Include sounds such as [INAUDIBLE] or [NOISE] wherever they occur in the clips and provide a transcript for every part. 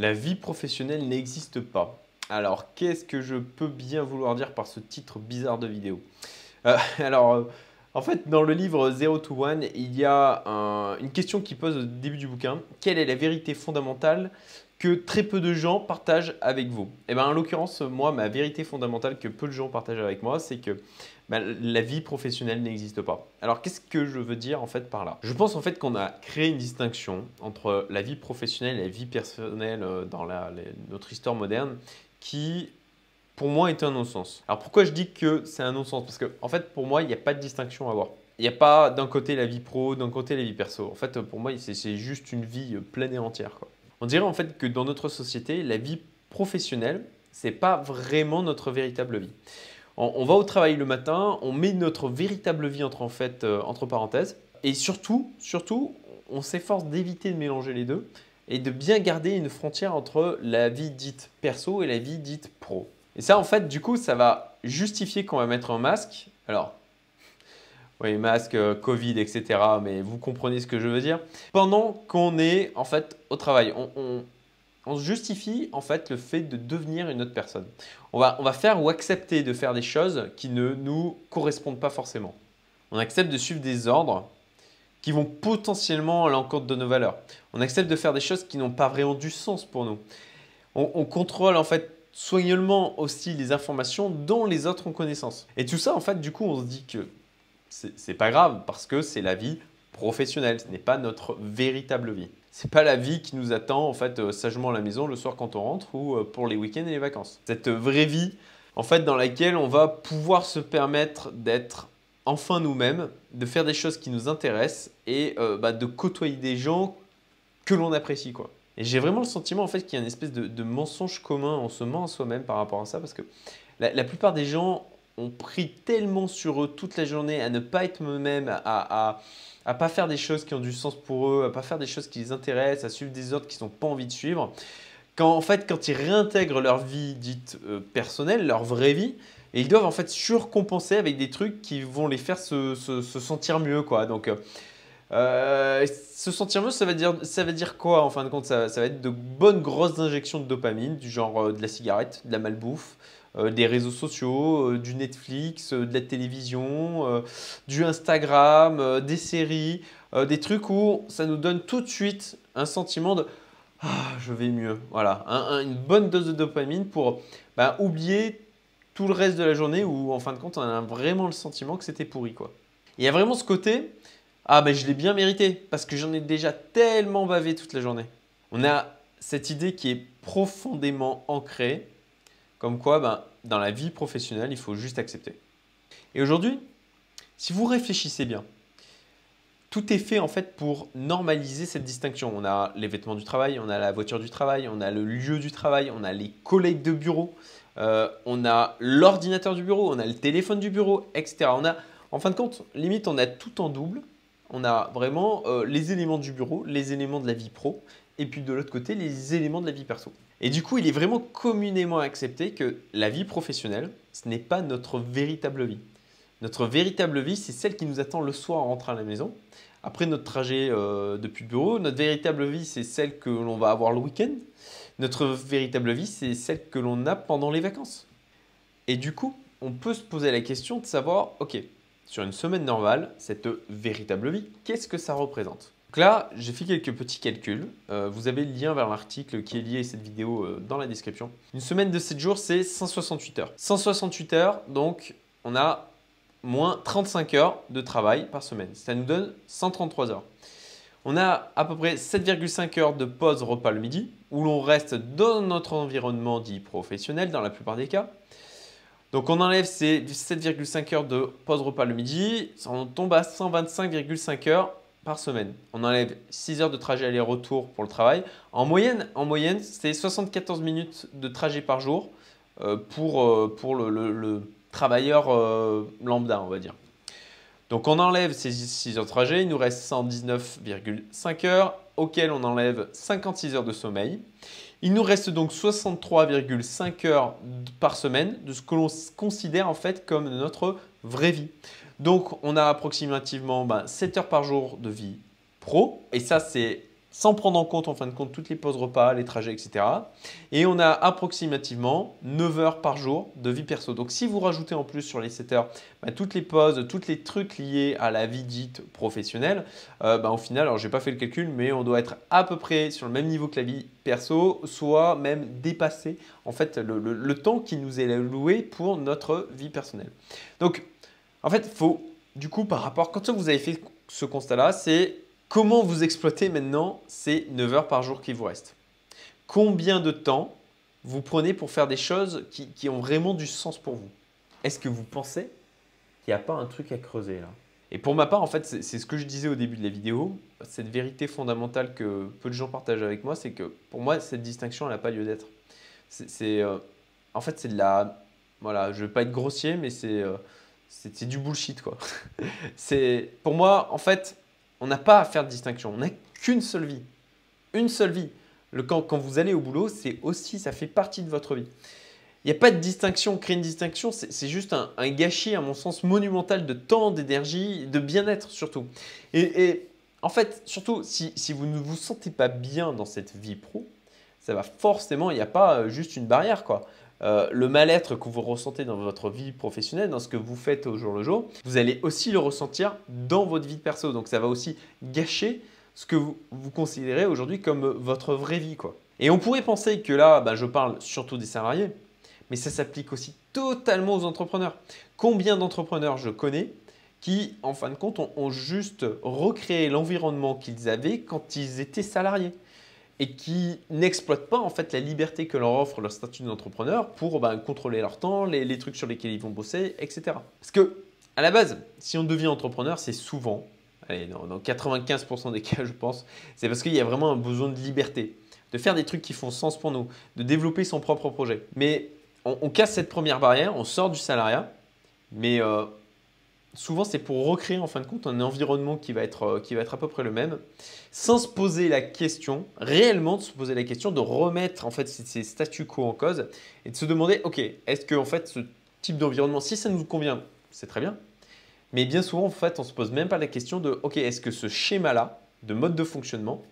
La vie professionnelle n'existe pas. Alors, qu'est-ce que je peux bien vouloir dire par ce titre bizarre de vidéo euh, [LAUGHS] Alors, euh, en fait, dans le livre Zero to One, il y a une question qui pose au début du bouquin. Quelle est la vérité fondamentale que très peu de gens partagent avec vous? Eh bien, en l'occurrence, moi, ma vérité fondamentale que peu de gens partagent avec moi, c'est que bah, la vie professionnelle n'existe pas. Alors qu'est-ce que je veux dire en fait par là? Je pense en fait qu'on a créé une distinction entre la vie professionnelle et la vie personnelle euh, dans notre histoire moderne qui pour moi est un non-sens. Alors pourquoi je dis que c'est un non-sens? Parce que en fait pour moi il n'y a pas de distinction à avoir. Il n'y a pas d'un côté la vie pro, d'un côté la vie perso. En fait pour moi c'est juste une vie pleine et entière. On dirait en fait que dans notre société la vie professionnelle c'est pas vraiment notre véritable vie on, va au travail le matin, on met notre véritable vie entre, en fait, euh, entre parenthèses. Et surtout, surtout, on s'efforce d'éviter de mélanger les deux et de bien garder une frontière entre la vie dite perso et la vie dite pro. Et ça, en fait, du coup, ça va justifier qu'on va mettre un masque. Alors, oui, masque, euh, Covid, etc. Mais vous comprenez ce que je veux dire. Pendant qu'on est, en fait, au travail, on on justifie en fait le fait de devenir une autre personne. On va, on va faire ou accepter de faire des choses qui ne nous correspondent pas forcément. On accepte de suivre des ordres qui vont potentiellement à l'encontre de nos valeurs. On accepte de faire des choses qui n'ont pas vraiment du sens pour nous. On, contrôle en fait soigneusement aussi les informations dont les autres ont connaissance. Et tout ça, en fait, du coup, on se dit que c'est pas grave parce que c'est la vie professionnelle, ce n'est pas notre véritable vie c'est pas la vie qui nous attend en fait euh, sagement à la maison le soir quand on rentre ou euh, pour les week-ends et les vacances. Cette vraie vie en fait dans laquelle on va pouvoir se permettre d'être enfin nous-mêmes, de faire des choses qui nous intéressent et euh, bah, de côtoyer des gens que l'on apprécie quoi. Et j'ai vraiment le sentiment en fait qu'il y a une espèce de, mensonge commun, on se ment à soi-même par rapport à ça parce que la, plupart des gens ont pris tellement sur eux toute la journée à ne pas être eux-mêmes, à à pas faire des choses qui ont du sens pour eux, à pas faire des choses qui les intéressent, à suivre des ordres qu'ils n'ont pas envie de suivre. Quand en fait, quand ils réintègrent leur vie dite euh, personnelle, leur vraie vie, et ils doivent en fait surcompenser avec des trucs qui vont les faire se, sentir mieux, quoi. Donc euh, euh, se sentir mieux, ça veut dire, ça dire quoi en fin de compte? Ça, va être de bonnes grosses injections de dopamine, du genre de la cigarette, de la malbouffe, des réseaux sociaux, euh, du Netflix, euh, de la télévision, du Instagram, des séries, des trucs où ça nous donne tout de suite un sentiment de ah, je vais mieux. Voilà, une bonne dose de dopamine pour bah, oublier tout le reste de la journée où en fin de compte on a vraiment le sentiment que c'était pourri quoi. Il y a vraiment ce côté ah ben je l'ai bien mérité parce que j'en ai déjà tellement bavé toute la journée. On a cette idée qui est profondément ancrée comme quoi, ben, dans la vie professionnelle, il faut juste accepter. Et aujourd'hui, si vous réfléchissez bien, tout est fait en fait pour normaliser cette distinction. On a les vêtements du travail, on a la voiture du travail, on a le lieu du travail, on a les collègues de bureau, euh, on a l'ordinateur du bureau, on a le téléphone du bureau, etc. On a, en fin de compte, limite, on a tout en double. On a vraiment euh, les éléments du bureau, les éléments de la vie pro, et puis de l'autre côté, les éléments de la vie perso. Et du coup, il est vraiment communément accepté que la vie professionnelle, ce n'est pas notre véritable vie. Notre véritable vie, c'est celle qui nous attend le soir en rentrant à la maison. Après notre trajet euh, depuis le bureau, notre véritable vie, c'est celle que l'on va avoir le week-end. Notre véritable vie, c'est celle que l'on a pendant les vacances. Et du coup, on peut se poser la question de savoir, ok, sur une semaine normale, cette véritable vie, qu'est-ce que ça représente? Donc là, j'ai fait quelques petits calculs. Euh, vous avez le lien vers l'article qui est lié à cette vidéo euh, dans la description. Une semaine de 7 jours, c'est 168 heures. 168 heures, donc on a moins 35 heures de travail par semaine. Ça nous donne 133 heures. On a à peu près 7,5 heures de pause repas le midi, où l'on reste dans notre environnement dit professionnel dans la plupart des cas. Donc on enlève ces 7,5 heures de pause repas le midi, on tombe à 125,5 heures semaine. On enlève 6 heures de trajet aller-retour pour le travail. En moyenne, en moyenne c'est 74 minutes de trajet par jour euh, pour, euh, pour le, travailleur euh, lambda, on va dire. Donc on enlève ces 6 heures de trajet, il nous reste 119,5 heures, auxquelles on enlève 56 heures de sommeil. Il nous reste donc 63,5 heures par semaine de ce que l'on considère en fait comme notre vraie vie. Donc, on a approximativement 7 ben, heures par jour de vie pro. Et ça, c'est sans prendre en compte en fin de compte toutes les pauses repas, les trajets, etc. Et on a approximativement 9 heures par jour de vie perso. Donc si vous rajoutez en plus sur les 7 heures bah, toutes les pauses, tous les trucs liés à la vie dite professionnelle, euh, bah, au final, alors j'ai pas fait le calcul, mais on doit être à peu près sur le même niveau que la vie perso, soit même dépasser en fait le, temps qui nous est alloué pour notre vie personnelle. Donc en fait, faut du coup par rapport, quand vous avez fait ce constat-là, c'est Comment vous exploitez maintenant ces 9 heures par jour qui vous restent? Combien de temps vous prenez pour faire des choses qui, ont vraiment du sens pour vous? Est-ce que vous pensez qu'il n'y a pas un truc à creuser là? Et pour ma part, en fait, c'est ce que je disais au début de la vidéo. Cette vérité fondamentale que peu de gens partagent avec moi, c'est que pour moi, cette distinction, elle n'a pas lieu d'être. C'est, euh, en fait, c'est de la. Voilà, je ne vais pas être grossier, mais c'est, euh, c'est, du bullshit quoi. [LAUGHS] c'est, pour moi, en fait, on n'a pas à faire de distinction. On n'a qu'une seule vie. Une seule vie. Le, quand, quand vous allez au boulot, c'est aussi, ça fait partie de votre vie. Il n'y a pas de distinction. Créer une distinction, c'est juste un, gâchis, à mon sens, monumental de temps, d'énergie, de bien-être surtout. Et, en fait, surtout, si, si, vous ne vous sentez pas bien dans cette vie pro, ça va forcément, il n'y a pas euh, juste une barrière. quoi. Euh, le mal-être que vous ressentez dans votre vie professionnelle, dans ce que vous faites au jour le jour, vous allez aussi le ressentir dans votre vie perso. Donc ça va aussi gâcher ce que vous, considérez aujourd'hui comme votre vraie vie. Quoi. Et on pourrait penser que là, bah, je parle surtout des salariés, mais ça s'applique aussi totalement aux entrepreneurs. Combien d'entrepreneurs je connais qui, en fin de compte, ont juste recréé l'environnement qu'ils avaient quand ils étaient salariés? Et qui n'exploitent pas en fait la liberté que leur offre leur statut d'entrepreneur pour ben, contrôler leur temps, les, trucs sur lesquels ils vont bosser, etc. Parce que à la base, si on devient entrepreneur, c'est souvent, dans, 95% des cas je pense, c'est parce qu'il y a vraiment un besoin de liberté, de faire des trucs qui font sens pour nous, de développer son propre projet. Mais on, casse cette première barrière, on sort du salariat, mais euh, souvent c'est pour recréer en fin de compte un environnement qui va, être, euh, qui va être à peu près le même, sans se poser la question, réellement de se poser la question, de remettre en fait ces statu quo en cause et de se demander, ok, est-ce que en fait ce type d'environnement, si ça nous convient, c'est très bien, mais bien souvent en fait on se pose même pas la question de, ok, est-ce que ce schéma-là de mode de fonctionnement,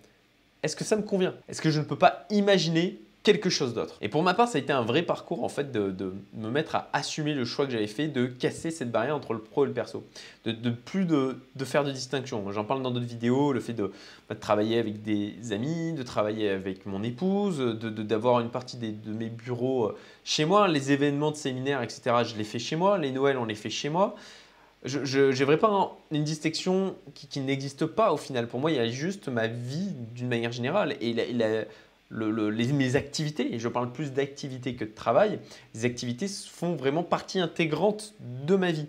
est-ce que ça me convient? Est-ce que je ne peux pas imaginer quelque chose d'autre. Et pour ma part, ça a été un vrai parcours en fait de, me mettre à assumer le choix que j'avais fait de casser cette barrière entre le pro et le perso, de, plus de, faire de distinction. J'en parle dans d'autres vidéos, le fait de, bah, travailler avec des amis, de travailler avec mon épouse, d'avoir une partie de mes bureaux euh, chez moi, les événements de séminaires, etc. Je les fais chez moi, les Noëls on les fait chez moi. Je n'ai vraiment une distinction qui, n'existe pas au final. Pour moi, il y a juste ma vie d'une manière générale. Et la, les, mes activités, et je parle plus d'activités que de travail, les activités font vraiment partie intégrante de ma vie.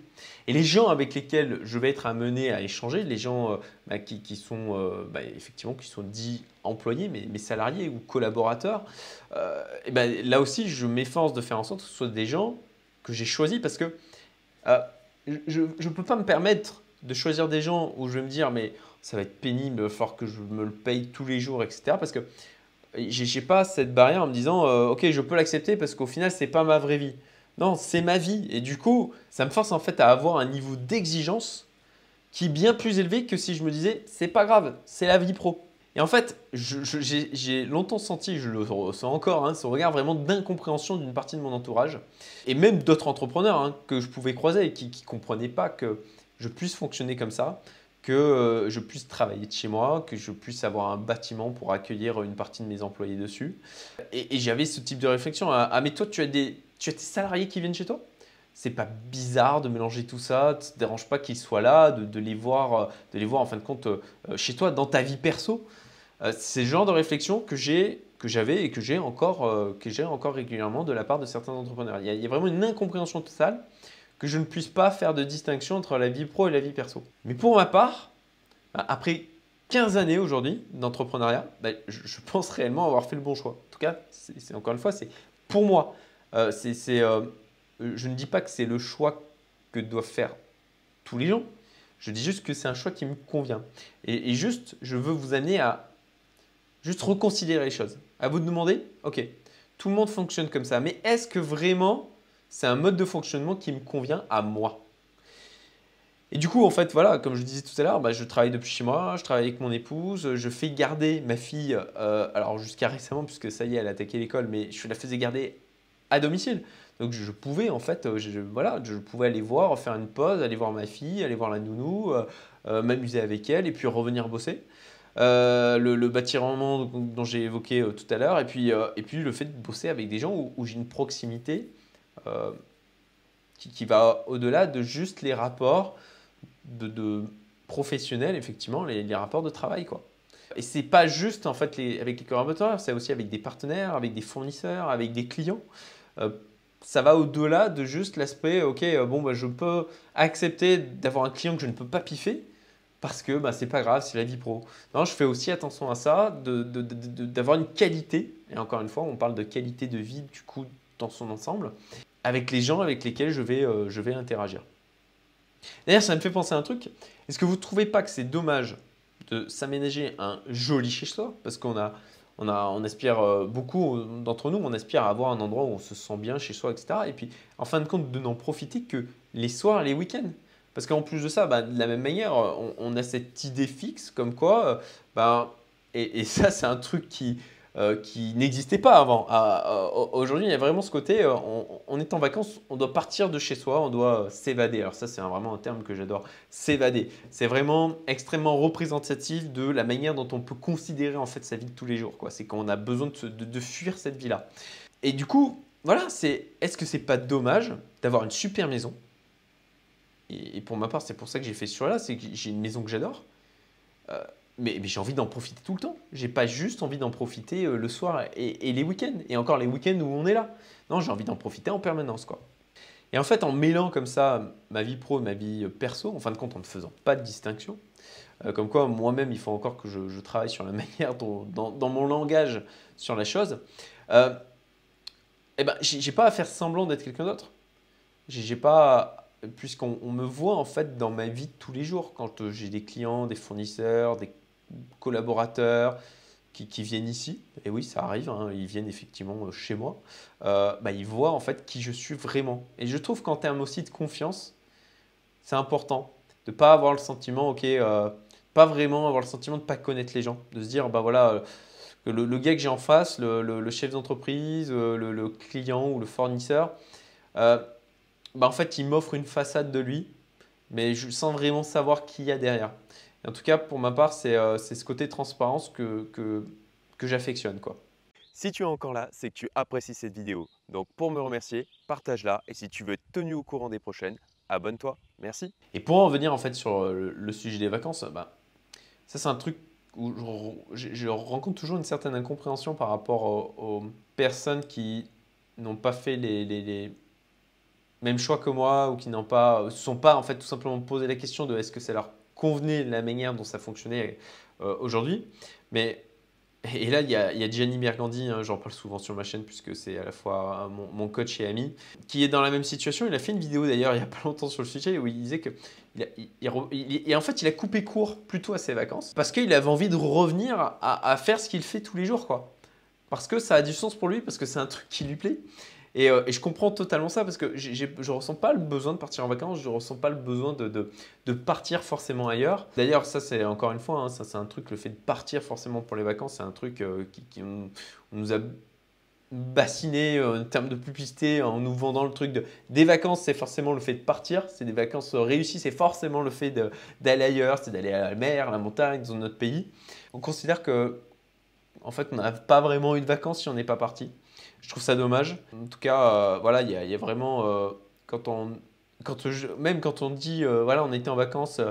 Et les gens avec lesquels je vais être amené à échanger, les gens euh, bah, qui, sont euh, bah, effectivement qui sont dits employés, mais, salariés ou collaborateurs, euh, et ben, là aussi je m'efforce de faire en sorte que ce soit des gens que j'ai choisis parce que je ne peux pas me permettre de choisir des gens où je vais me dire mais ça va être pénible, il que je me le paye tous les jours, etc. Parce que j'ai pas cette barrière en me disant euh, ok je peux l'accepter parce qu'au final c'est pas ma vraie vie. Non, c'est ma vie et du coup ça me force en fait à avoir un niveau d'exigence qui est bien plus élevé que si je me disais c'est pas grave, c'est la vie pro. Et en fait, j'ai longtemps senti, je le ressens encore, hein, ce regard vraiment d'incompréhension d'une partie de mon entourage, et même d'autres entrepreneurs hein, que je pouvais croiser et qui ne comprenaient pas que je puisse fonctionner comme ça, que euh, je puisse travailler de chez moi, que je puisse avoir un bâtiment pour accueillir une partie de mes employés dessus. Et, j'avais ce type de réflexion. Ah, ah, mais toi, tu as des, tu as des salariés qui viennent chez toi? C'est pas bizarre de mélanger tout ça, ça te dérange pas qu'ils soient là, de, les voir, de les voir en fin de compte euh, chez toi, dans ta vie perso? Euh, c'est le genre de réflexion que j'ai, que j'avais et que j'ai encore, encore régulièrement de la part de certains entrepreneurs. Il y a vraiment une incompréhension totale que je ne puisse pas faire de distinction entre la vie pro et la vie perso. Mais pour ma part, bah, après 15 années aujourd'hui d'entrepreneuriat, bah, je pense réellement avoir fait le bon choix. En tout cas, c'est encore une fois, c'est pour moi. Euh, euh, je ne dis pas que c'est le choix que doivent faire tous les gens. Je dis juste que c'est un choix qui me convient. Et, et, juste, je veux vous amener à juste reconsidérer les choses. À vous de demander, ok, tout le monde fonctionne comme ça, mais est-ce que vraiment c'est un mode de fonctionnement qui me convient à moi. Et du coup, en fait, voilà, comme je disais tout à l'heure, bah, je travaille depuis chez moi, je travaille avec mon épouse, je fais garder ma fille, euh, alors jusqu'à récemment, puisque ça y est, elle a attaqué l'école, mais je la faisais garder à domicile. Donc je pouvais, en fait, je, voilà, je pouvais aller voir, faire une pause, aller voir ma fille, aller voir la nounou, m'amuser avec elle et puis revenir bosser. le, bâtiment dont j'ai évoqué tout à l'heure, et puis le fait de bosser avec des gens où, j'ai une proximité qui, qui, va au-delà de juste les rapports de, professionnels, effectivement, les, rapports de travail. Quoi. Et c'est pas juste en fait les, avec les collaborateurs, c'est aussi avec des partenaires, avec des fournisseurs, avec des clients. Euh, ça va au-delà de juste l'aspect, ok, euh, bon, bah, je peux accepter d'avoir un client que je ne peux pas piffer parce que bah, c'est pas grave, c'est la vie pro. Non, je fais aussi attention à ça, d'avoir une qualité, et encore une fois, on parle de qualité de vie du coup dans son ensemble, avec les gens avec lesquels je vais, euh, je vais interagir. D'ailleurs, ça me fait penser à un truc. Est-ce que vous ne trouvez pas que c'est dommage de s'aménager un joli chez soi Parce qu'on a, on a, on aspire, euh, beaucoup d'entre nous, on aspire à avoir un endroit où on se sent bien chez soi, etc. Et puis, en fin de compte, de n'en profiter que les soirs les week-ends. Parce qu'en plus de ça, bah, de la même manière, on, a cette idée fixe comme quoi, euh, bah, et, ça, c'est un truc qui, euh, qui n'existait pas avant. Ah, euh, aujourd'hui, il y a vraiment ce côté, euh, on, est en vacances, on doit partir de chez soi, on doit s'évader. Alors ça, c'est vraiment un terme que j'adore, s'évader. C'est vraiment extrêmement représentatif de la manière dont on peut considérer en fait sa vie de tous les jours. C'est qu'on a besoin de, fuir cette vie-là. Et du coup, voilà, est-ce que c'est pas dommage d'avoir une super maison? Et, pour ma part, c'est pour ça que j'ai fait ce choix-là, c'est que j'ai une maison que j'adore mais, j'ai envie d'en profiter tout le temps. J'ai pas juste envie d'en profiter euh, le soir et, les week-ends. Et encore les week-ends où on est là. Non, j'ai envie d'en profiter en permanence. quoi. Et en fait, en mêlant comme ça ma vie pro et ma vie euh, perso, en fin de compte, en ne faisant pas de distinction, euh, comme quoi moi-même, il faut encore que je, travaille sur la [LAUGHS] manière dont, dans, mon langage sur la chose, euh, eh ben, j'ai pas à faire semblant d'être quelqu'un d'autre. J'ai pas, puisqu'on me voit en fait dans ma vie de tous les jours, quand j'ai des clients, des fournisseurs, des collaborateurs qui, viennent ici, et oui, ça arrive, hein, ils viennent effectivement euh, chez moi, euh, bah, ils voient en fait qui je suis vraiment. Et je trouve qu'en termes aussi de confiance, c'est important de ne pas avoir le sentiment, ok, euh, pas vraiment avoir le sentiment de ne pas connaître les gens, de se dire, bah voilà, le, le gars que j'ai en face, le, chef d'entreprise, le, client ou le fournisseur, bah en fait, il m'offre une façade de lui, mais je sens vraiment savoir qui il y a derrière en tout cas, pour ma part, c'est euh, ce côté transparence que, que, que j'affectionne. Si tu es encore là, c'est que tu apprécies cette vidéo. Donc pour me remercier, partage-la et si tu veux être tenu au courant des prochaines, abonne-toi. Merci. Et pour en venir en fait sur euh, le, sujet des vacances, bah, ça c'est un truc où je, rencontre toujours une certaine incompréhension par rapport aux, personnes qui n'ont pas fait les, les, les, mêmes choix que moi ou qui n'ont pas, se sont pas en fait tout simplement posé la question de est-ce que c'est leur convenait la manière dont ça fonctionnait euh, aujourd'hui. Mais et là, il y a, il y a Gianni Mergandi, hein, j'en parle souvent sur ma chaîne puisque c'est à la fois mon, coach et ami, qui est dans la même situation. Il a fait une vidéo d'ailleurs il n'y a pas longtemps sur le sujet où il disait que il et en fait, il a coupé court plutôt à ses vacances parce qu'il avait envie de revenir à, à faire ce qu'il fait tous les jours, quoi. Parce que ça a du sens pour lui, parce que c'est un truc qui lui plaît. Euh, et, je comprends totalement ça parce que je ne ressens pas le besoin de partir en vacances, je ne ressens pas le besoin de, partir forcément ailleurs. D'ailleurs, ça c'est encore une fois, hein, ça c'est un truc, le fait de partir forcément pour les vacances, c'est un truc euh, qui, nous a bassiné euh, en termes de publicité en nous vendant le truc de des vacances, c'est forcément le fait de partir, c'est des vacances réussies, c'est forcément le fait d'aller ailleurs, c'est d'aller à la mer, à la montagne, dans notre pays. On considère que en fait, on n'a pas vraiment eu de vacances si on n'est pas parti. Je trouve ça dommage. En tout cas, euh, voilà, il y, a vraiment euh, quand on, même quand on dit euh, voilà, on était en vacances,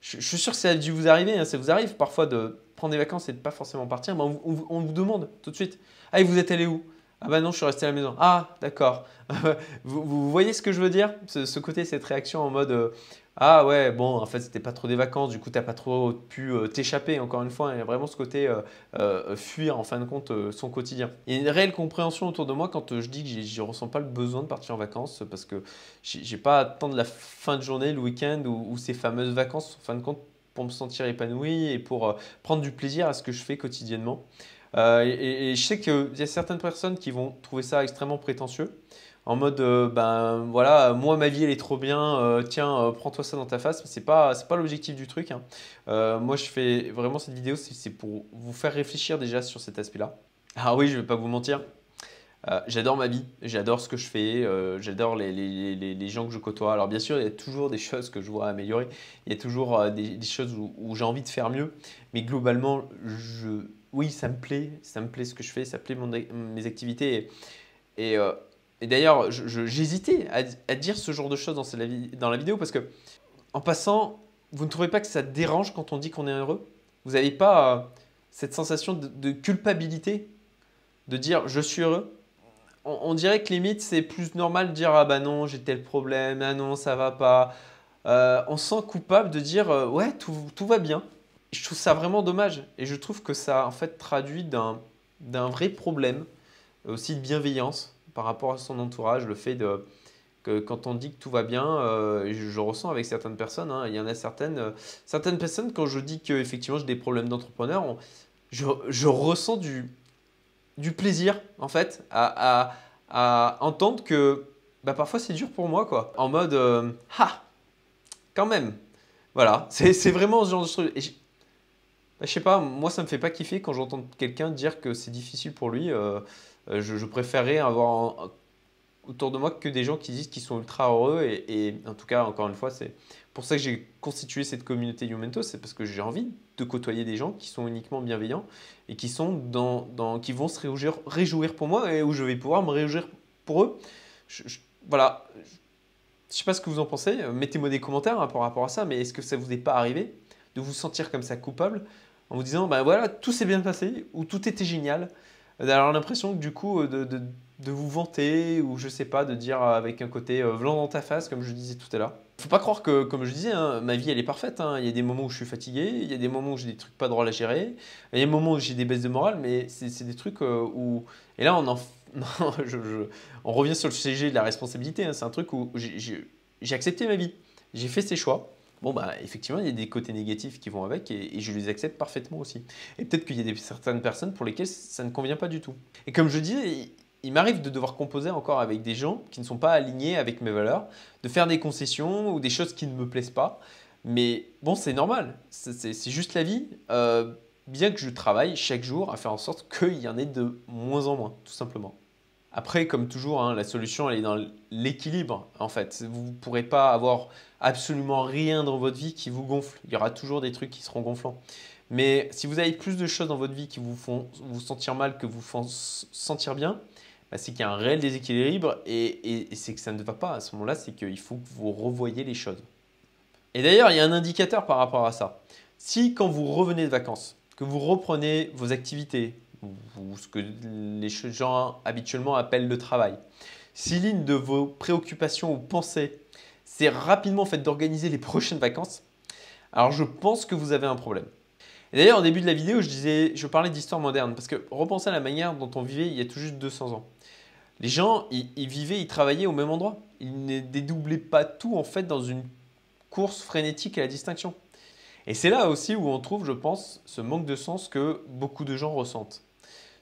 je, suis sûr que ça a dû vous arriver. Hein, ça vous arrive parfois de prendre des vacances et de pas forcément partir. Mais on, vous demande tout de suite. Ah, vous êtes allé où? Ah bah non, je suis resté à la maison. Ah, d'accord. [LAUGHS] vous, voyez ce que je veux dire? Ce, côté, cette réaction en mode ah ouais, bon, en fait, c'était pas trop des vacances, du coup, t'as pas trop pu euh, t'échapper, encore une fois. Il y a vraiment ce côté euh, euh, fuir, en fin de compte, son quotidien. Il y a une réelle compréhension autour de moi quand je dis que je ne ressens pas le besoin de partir en vacances parce que j'ai pas à attendre la fin de journée, le week-end ou, ces fameuses vacances, en fin de compte, pour me sentir épanoui et pour prendre du plaisir à ce que je fais quotidiennement. Euh, et, je sais qu'il y a certaines personnes qui vont trouver ça extrêmement prétentieux. En mode, euh, ben voilà, moi ma vie elle est trop bien, euh, tiens, prends-toi ça dans ta face. C'est pas, pas l'objectif du truc. Hein. moi je fais vraiment cette vidéo, c'est pour vous faire réfléchir déjà sur cet aspect-là. Ah oui, je vais pas vous mentir, j'adore ma vie, j'adore ce que je fais, j'adore les, les, les, les, gens que je côtoie. Alors bien sûr, il y a toujours des choses que je vois améliorer, il y a toujours des, des, choses où, j'ai envie de faire mieux, mais globalement, je, oui, ça me plaît, ça me plaît ce que je fais, ça plaît mes activités. Et, et, d'ailleurs, j'hésitais à, à, dire ce genre de choses dans, la, vidéo parce que, en passant, vous ne trouvez pas que ça dérange quand on dit qu'on est heureux? Vous n'avez pas cette sensation de, culpabilité? De dire je suis heureux? On, dirait que limite, c'est plus normal de dire Ah bah non, j'ai tel problème, ah non, ça va pas. Euh, on sent coupable de dire euh, Ouais, tout, tout, va bien. Je trouve ça vraiment dommage. Et je trouve que ça, en fait, traduit d'un vrai problème, aussi de bienveillance par rapport à son entourage, le fait de que quand on dit que tout va bien, euh, je, ressens avec certaines personnes, hein, il y en a certaines, certaines personnes, quand je dis qu'effectivement j'ai des problèmes d'entrepreneur, je, ressens du, plaisir, en fait, à, entendre que bah, parfois c'est dur pour moi, quoi. En mode, euh, ha, quand même. Voilà, c'est vraiment ce genre de truc. Je sais pas, moi ça me fait pas kiffer quand j'entends quelqu'un dire que c'est difficile pour lui. Euh, euh, je, je, préférerais avoir autour de moi que des gens qui disent qu'ils sont ultra heureux. Et, en tout cas, encore une fois, c'est pour ça que j'ai constitué cette communauté Youmento, c'est parce que j'ai envie de côtoyer des gens qui sont uniquement bienveillants et qui, sont dans, qui vont se réjouir, pour moi et où je vais pouvoir me réjouir pour eux. Je, voilà. Je sais pas ce que vous en pensez. Mettez-moi des commentaires hein, par rapport à ça, mais est-ce que ça vous est pas arrivé de vous sentir comme ça coupable en vous disant, ben voilà, tout s'est bien passé ou tout était génial d'avoir l'impression que du coup, de, de, de, vous vanter ou je sais pas, de dire avec un côté euh, dans ta face, comme je disais tout à l'heure. Faut pas croire que, comme je disais, hein, ma vie elle est parfaite. Hein. Il y a des moments où je suis fatigué, il y a des moments où j'ai des trucs pas drôles à gérer, il y a des moments où j'ai des baisses de morale, mais c'est des trucs euh, où. Et là, on en. [LAUGHS] je, on revient sur le sujet de la responsabilité. Hein. C'est un truc où j'ai accepté ma vie. J'ai fait ses choix. Bon, bah, effectivement, il y a des côtés négatifs qui vont avec et, je les accepte parfaitement aussi. Et peut-être qu'il y a des, certaines personnes pour lesquelles ça ne convient pas du tout. Et comme je dis, il, m'arrive de devoir composer encore avec des gens qui ne sont pas alignés avec mes valeurs, de faire des concessions ou des choses qui ne me plaisent pas. Mais bon, c'est normal, c'est juste la vie. Euh, bien que je travaille chaque jour à faire en sorte qu'il y en ait de moins en moins, tout simplement. Après, comme toujours, hein, la solution, elle est dans l'équilibre, en fait. Vous ne pourrez pas avoir absolument rien dans votre vie qui vous gonfle. Il y aura toujours des trucs qui seront gonflants. Mais si vous avez plus de choses dans votre vie qui vous font vous sentir mal que vous font sentir bien, bah, c'est qu'il y a un réel déséquilibre et, et c'est que ça ne va pas. À ce moment-là, c'est qu'il faut que vous revoyez les choses. Et d'ailleurs, il y a un indicateur par rapport à ça. Si quand vous revenez de vacances, que vous reprenez vos activités, ou ce que les gens habituellement appellent le travail. Si l'une de vos préoccupations ou pensées, c'est rapidement fait d'organiser les prochaines vacances, alors je pense que vous avez un problème. D'ailleurs, au début de la vidéo, je, disais, je parlais d'histoire moderne, parce que repensez à la manière dont on vivait il y a tout juste 200 ans. Les gens, ils, ils vivaient, ils travaillaient au même endroit. Ils ne dédoublaient pas tout en fait dans une course frénétique à la distinction. Et c'est là aussi où on trouve, je pense, ce manque de sens que beaucoup de gens ressentent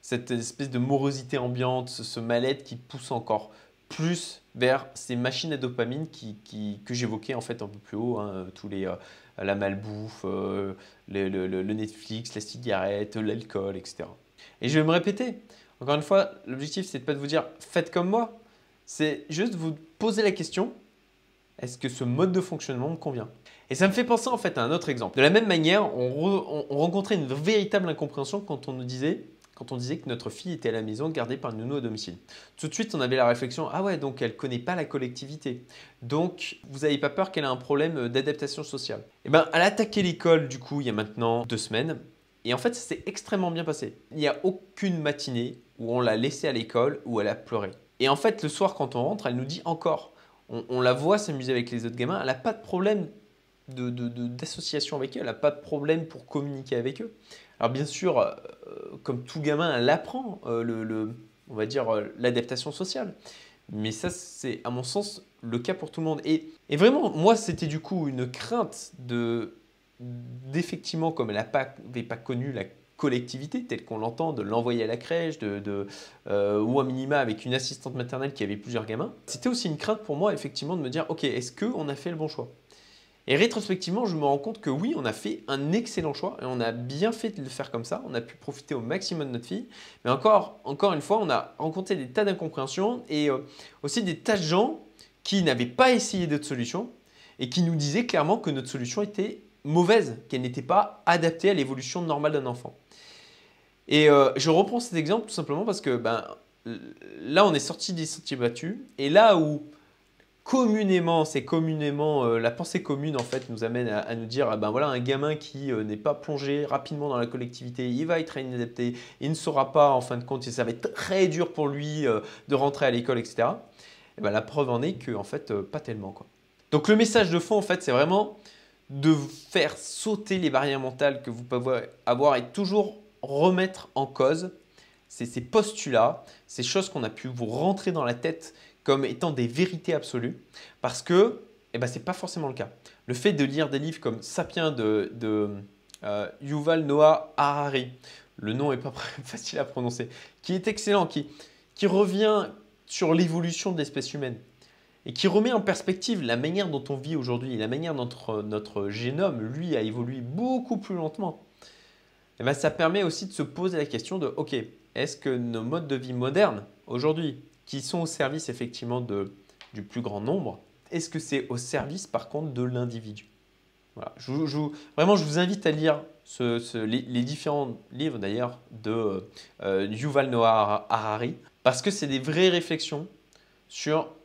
cette espèce de morosité ambiante, ce mal-être qui pousse encore plus vers ces machines à dopamine qui, que j'évoquais en fait un peu plus haut, hein, tous les, euh, la malbouffe, euh, le, Netflix, la cigarette, l'alcool, etc. Et je vais me répéter, encore une fois, l'objectif c'est pas de vous dire faites comme moi, c'est juste de vous poser la question, est-ce que ce mode de fonctionnement me convient? Et ça me fait penser en fait à un autre exemple. De la même manière, on rencontrait une véritable incompréhension quand on nous disait quand on disait que notre fille était à la maison gardée par nounou à domicile. Tout de suite, on avait la réflexion ah ouais, donc elle connaît pas la collectivité. Donc, vous n'avez pas peur qu'elle ait un problème d'adaptation sociale? Eh bien, elle a attaqué l'école du coup il y a maintenant deux semaines. Et en fait, ça s'est extrêmement bien passé. Il n'y a aucune matinée où on l'a laissée à l'école où elle a pleuré. Et en fait, le soir, quand on rentre, elle nous dit encore. On, la voit s'amuser avec les autres gamins. Elle n'a pas de problème d'association de, avec eux. Elle n'a pas de problème pour communiquer avec eux. Alors bien sûr, euh, comme tout gamin, elle apprend euh, on va dire euh, l'adaptation sociale. Mais ça, c'est à mon sens le cas pour tout le monde. Et, vraiment, moi, c'était du coup une crainte de d'effectivement, comme elle n'avait pas, connu la collectivité telle qu'on l'entend, de l'envoyer à la crèche, de, ou à minima avec une assistante maternelle qui avait plusieurs gamins, c'était aussi une crainte pour moi effectivement de me dire ok, est-ce qu'on a fait le bon choix? Et rétrospectivement, je me rends compte que oui, on a fait un excellent choix et on a bien fait de le faire comme ça. On a pu profiter au maximum de notre fille. Mais encore, encore une fois, on a rencontré des tas d'incompréhensions et euh, aussi des tas de gens qui n'avaient pas essayé d'autres solutions et qui nous disaient clairement que notre solution était mauvaise, qu'elle n'était pas adaptée à l'évolution normale d'un enfant. Et euh, je reprends cet exemple tout simplement parce que ben, là, on est sorti des sentiers battus et là où communément, c'est communément, euh, la pensée commune en fait nous amène à, nous dire, ah ben voilà, un gamin qui euh, n'est pas plongé rapidement dans la collectivité, il va être inadapté, il ne saura pas en fin de compte, ça va être très dur pour lui euh, de rentrer à l'école, etc. Et ben, la preuve en est que en fait, pas tellement quoi. Donc le message de fond en fait, c'est vraiment de faire sauter les barrières mentales que vous pouvez avoir et toujours remettre en cause ces, ces postulats, ces choses qu'on a pu vous rentrer dans la tête comme étant des vérités absolues, parce que eh ben, ce n'est pas forcément le cas. Le fait de lire des livres comme Sapiens de, euh, Yuval Noah Harari, le nom n'est pas [LAUGHS] facile à prononcer, qui est excellent, qui, qui revient sur l'évolution de l'espèce humaine et qui remet en perspective la manière dont on vit aujourd'hui, la manière dont notre, notre génome, lui, a évolué beaucoup plus lentement. Et eh ben, ça permet aussi de se poser la question de, ok, est-ce que nos modes de vie modernes, aujourd'hui, qui sont au service effectivement de, du plus grand nombre Est-ce que c'est au service par contre de l'individu? Voilà. je, Vraiment, je vous invite à lire les, différents livres d'ailleurs de euh, Yuval Noah Harari parce que c'est des vraies réflexions sur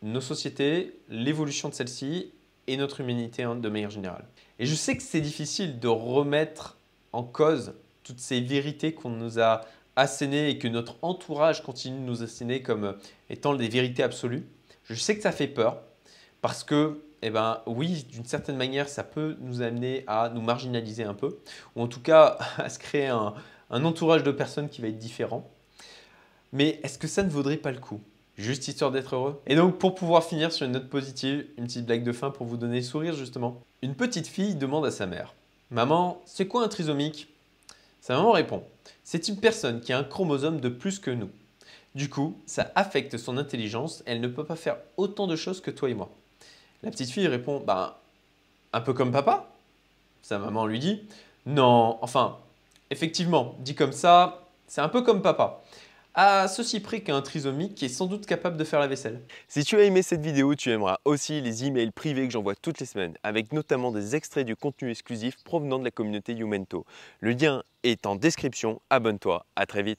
nos sociétés, l'évolution de celles-ci et notre humanité hein, de manière générale. Et je sais que c'est difficile de remettre en cause toutes ces vérités qu'on nous a asséner et que notre entourage continue de nous asséner comme euh, étant des vérités absolues, je sais que ça fait peur parce que, eh ben, oui, d'une certaine manière, ça peut nous amener à nous marginaliser un peu, ou en tout cas [LAUGHS] à se créer un, entourage de personnes qui va être différent. Mais est-ce que ça ne vaudrait pas le coup Juste histoire d'être heureux? Et donc, pour pouvoir finir sur une note positive, une petite blague de fin pour vous donner le sourire justement. Une petite fille demande à sa mère Maman, c'est quoi un trisomique? Sa maman répond c'est une personne qui a un chromosome de plus que nous. Du coup, ça affecte son intelligence, elle ne peut pas faire autant de choses que toi et moi. La petite fille répond, ben, un peu comme papa? Sa maman lui dit, non, enfin, effectivement, dit comme ça, c'est un peu comme papa à ceci près qu'un trisomique qui est sans doute capable de faire la vaisselle. Si tu as aimé cette vidéo, tu aimeras aussi les emails privés que j'envoie toutes les semaines, avec notamment des extraits du contenu exclusif provenant de la communauté Youmento. Le lien est en description, abonne-toi, à très vite